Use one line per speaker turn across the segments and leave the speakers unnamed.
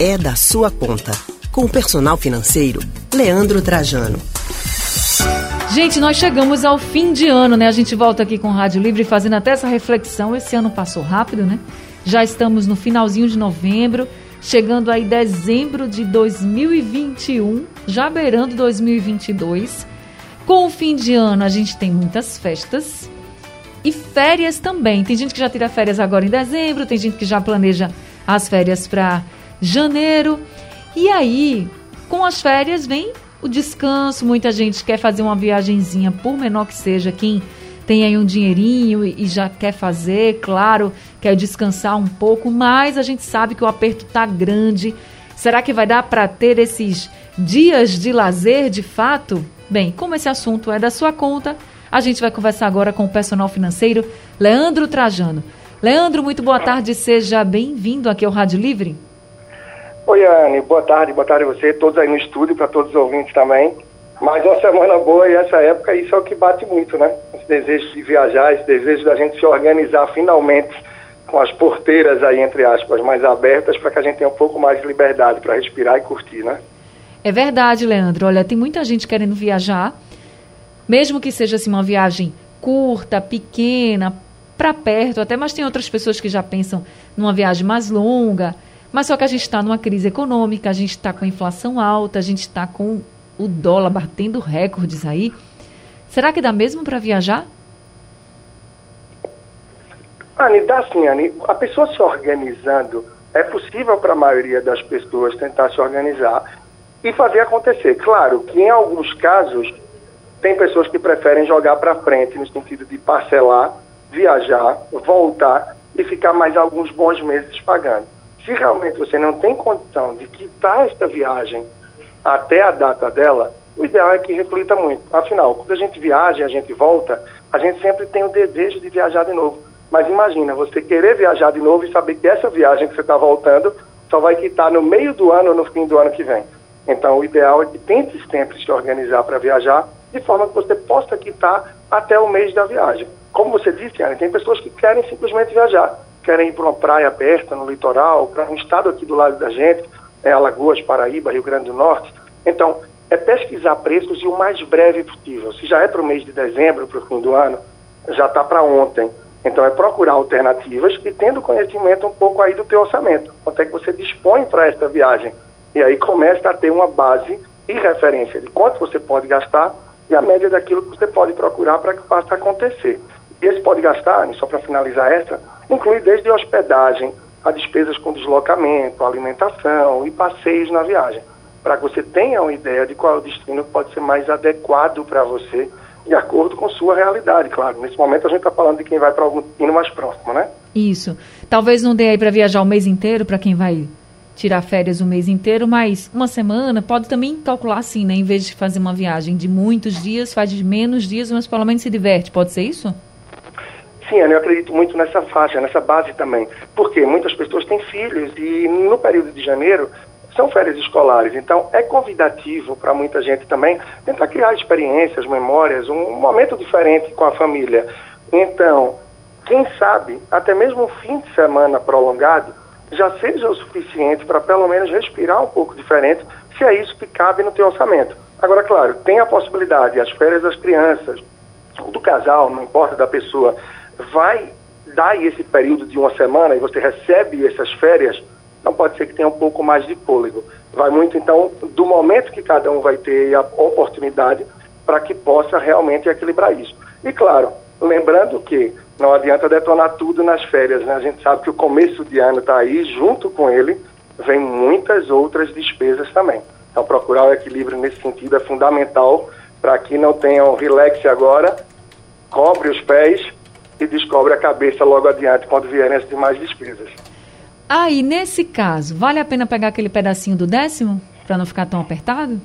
é da sua conta. Com o personal financeiro, Leandro Trajano.
Gente, nós chegamos ao fim de ano, né? A gente volta aqui com o Rádio Livre fazendo até essa reflexão. Esse ano passou rápido, né? Já estamos no finalzinho de novembro, chegando aí dezembro de 2021, já beirando 2022. Com o fim de ano, a gente tem muitas festas e férias também. Tem gente que já tira férias agora em dezembro, tem gente que já planeja as férias para janeiro. E aí, com as férias vem o descanso. Muita gente quer fazer uma viagenzinha, por menor que seja, quem tem aí um dinheirinho e já quer fazer, claro, quer descansar um pouco, mas a gente sabe que o aperto tá grande. Será que vai dar para ter esses dias de lazer de fato? Bem, como esse assunto é da sua conta, a gente vai conversar agora com o personal financeiro Leandro Trajano. Leandro, muito boa tarde, seja bem-vindo aqui ao Rádio Livre.
Oi, Anne, boa tarde, boa tarde a você, todos aí no estúdio, para todos os ouvintes também. Mais uma semana boa e essa época, isso é o que bate muito, né? Esse desejo de viajar, esse desejo da gente se organizar finalmente com as porteiras aí, entre aspas, mais abertas, para que a gente tenha um pouco mais de liberdade para respirar e curtir, né?
É verdade, Leandro. Olha, tem muita gente querendo viajar, mesmo que seja assim uma viagem curta, pequena, para perto até, mas tem outras pessoas que já pensam numa viagem mais longa. Mas só que a gente está numa crise econômica, a gente está com a inflação alta, a gente está com o dólar batendo recordes aí. Será que dá mesmo para viajar?
Anne, dá sim, Anne. A pessoa se organizando, é possível para a maioria das pessoas tentar se organizar e fazer acontecer. Claro que em alguns casos tem pessoas que preferem jogar para frente no sentido de parcelar, viajar, voltar e ficar mais alguns bons meses pagando. Se realmente você não tem condição de quitar esta viagem até a data dela, o ideal é que reflita muito. Afinal, quando a gente viaja e a gente volta, a gente sempre tem o desejo de viajar de novo. Mas imagina, você querer viajar de novo e saber que essa viagem que você está voltando só vai quitar no meio do ano ou no fim do ano que vem. Então, o ideal é que tente sempre se organizar para viajar, de forma que você possa quitar até o mês da viagem. Como você disse, Ana, tem pessoas que querem simplesmente viajar, querem ir para uma praia aberta no litoral, para um estado aqui do lado da gente, é Alagoas, Paraíba, Rio Grande do Norte. Então, é pesquisar preços e o mais breve possível. Se já é para o mês de dezembro, para o fim do ano, já está para ontem. Então, é procurar alternativas e tendo conhecimento um pouco aí do teu orçamento. Quanto é que você dispõe para esta viagem? E aí começa a ter uma base e referência de quanto você pode gastar e a média daquilo que você pode procurar para que faça acontecer. E esse pode gastar, só para finalizar essa, inclui desde hospedagem a despesas com deslocamento, alimentação e passeios na viagem, para que você tenha uma ideia de qual é destino pode ser mais adequado para você, de acordo com sua realidade, claro. Nesse momento a gente está falando de quem vai para algum destino mais próximo, né?
Isso. Talvez não dê aí para viajar o mês inteiro para quem vai tirar férias o mês inteiro, mas uma semana pode também calcular assim, né? Em vez de fazer uma viagem de muitos dias, faz de menos dias, mas pelo menos se diverte. Pode ser isso?
Sim, eu acredito muito nessa faixa, nessa base também. Porque muitas pessoas têm filhos e no período de janeiro são férias escolares. Então é convidativo para muita gente também tentar criar experiências, memórias, um momento diferente com a família. Então, quem sabe, até mesmo um fim de semana prolongado já seja o suficiente para pelo menos respirar um pouco diferente, se é isso que cabe no teu orçamento. Agora, claro, tem a possibilidade, as férias das crianças, do casal, não importa da pessoa, vai dar esse período de uma semana e você recebe essas férias, não pode ser que tenha um pouco mais de fôlego. Vai muito, então, do momento que cada um vai ter a oportunidade para que possa realmente equilibrar isso. E, claro, lembrando que não adianta detonar tudo nas férias, né? A gente sabe que o começo de ano está aí, junto com ele, vem muitas outras despesas também. Então, procurar o equilíbrio nesse sentido é fundamental para que não tenham relax agora, cobre os pés e descobre a cabeça logo adiante quando vierem as demais despesas.
Aí, ah, nesse caso, vale a pena pegar aquele pedacinho do décimo para não ficar tão apertado?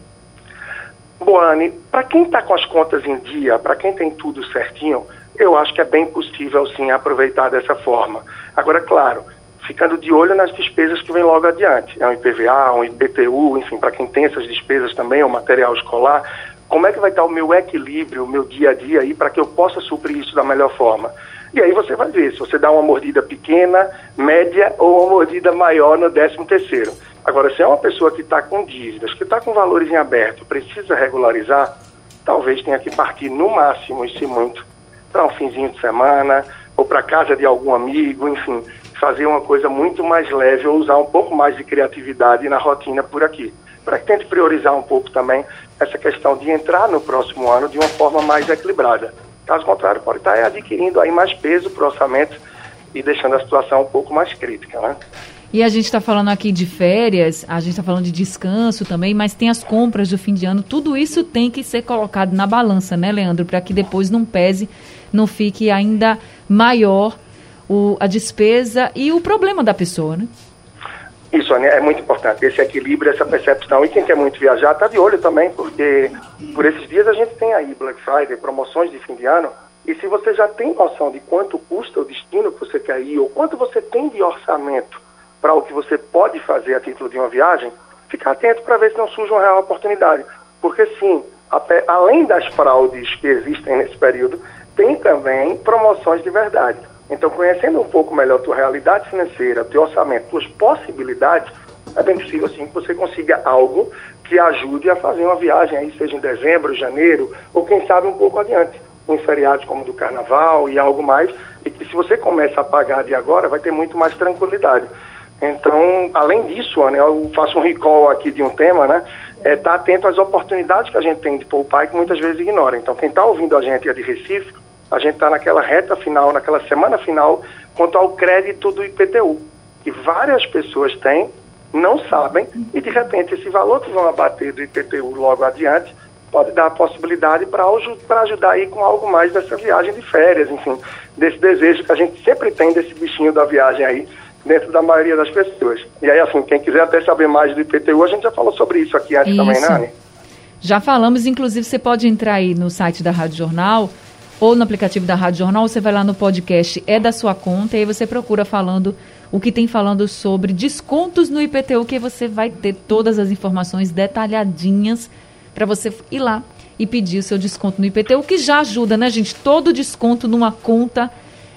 Boane, para quem está com as contas em dia, para quem tem tudo certinho, eu acho que é bem possível sim aproveitar dessa forma. Agora, claro, ficando de olho nas despesas que vem logo adiante. É um IPVA, um IPTU, enfim, para quem tem essas despesas também, o material escolar, como é que vai estar o meu equilíbrio, o meu dia a dia aí, para que eu possa suprir isso da melhor forma? E aí você vai ver se você dá uma mordida pequena, média ou uma mordida maior no décimo terceiro. Agora, se é uma pessoa que está com dívidas, que está com valores em aberto, precisa regularizar, talvez tenha que partir no máximo, e se muito, para um finzinho de semana, ou para casa de algum amigo, enfim, fazer uma coisa muito mais leve ou usar um pouco mais de criatividade na rotina por aqui. Tente priorizar um pouco também essa questão de entrar no próximo ano de uma forma mais equilibrada. Caso contrário, pode estar adquirindo aí mais peso para o orçamento e deixando a situação um pouco mais crítica, né?
E a gente está falando aqui de férias, a gente está falando de descanso também, mas tem as compras do fim de ano. Tudo isso tem que ser colocado na balança, né, Leandro? Para que depois não pese, não fique ainda maior o, a despesa e o problema da pessoa, né?
Isso, é muito importante, esse equilíbrio, essa percepção. E quem quer muito viajar está de olho também, porque por esses dias a gente tem aí Black Friday, promoções de fim de ano, e se você já tem noção de quanto custa o destino que você quer ir, ou quanto você tem de orçamento para o que você pode fazer a título de uma viagem, fica atento para ver se não surge uma real oportunidade. Porque sim, além das fraudes que existem nesse período, tem também promoções de verdade. Então, conhecendo um pouco melhor a tua realidade financeira, teu orçamento, tuas possibilidades, é bem possível sim que você consiga algo que ajude a fazer uma viagem aí, seja em dezembro, janeiro, ou quem sabe um pouco adiante, em feriados como do carnaval e algo mais, e que se você começa a pagar de agora, vai ter muito mais tranquilidade. Então, além disso, né, eu faço um recall aqui de um tema, né? É estar tá atento às oportunidades que a gente tem de poupar e que muitas vezes ignora. Então, quem está ouvindo a gente é de Recife, a gente está naquela reta final, naquela semana final, quanto ao crédito do IPTU, que várias pessoas têm, não sabem, e de repente esse valor que vão abater do IPTU logo adiante pode dar a possibilidade para ajudar aí com algo mais dessa viagem de férias, enfim, desse desejo que a gente sempre tem desse bichinho da viagem aí, dentro da maioria das pessoas. E aí, assim, quem quiser até saber mais do IPTU, a gente já falou sobre isso aqui antes isso. também, né, Anne?
Já falamos, inclusive você pode entrar aí no site da Rádio Jornal ou no aplicativo da Rádio Jornal, você vai lá no podcast É da Sua Conta e aí você procura falando o que tem falando sobre descontos no IPTU, que você vai ter todas as informações detalhadinhas para você ir lá e pedir o seu desconto no IPTU, que já ajuda, né, gente? Todo desconto numa conta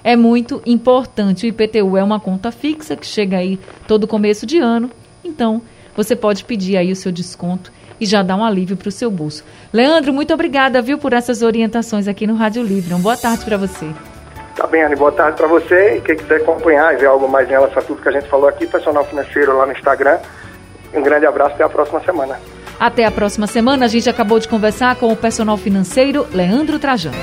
é muito importante. O IPTU é uma conta fixa que chega aí todo começo de ano. Então, você pode pedir aí o seu desconto e já dar um alívio para o seu bolso. Leandro, muito obrigada, viu, por essas orientações aqui no Rádio Livre. Uma boa tarde para você.
Tá bem, Anne, boa tarde para você. E quem quiser acompanhar e ver algo mais em relação a tudo que a gente falou aqui, personal financeiro lá no Instagram. Um grande abraço até a próxima semana.
Até a próxima semana. A gente acabou de conversar com o personal financeiro Leandro Trajano.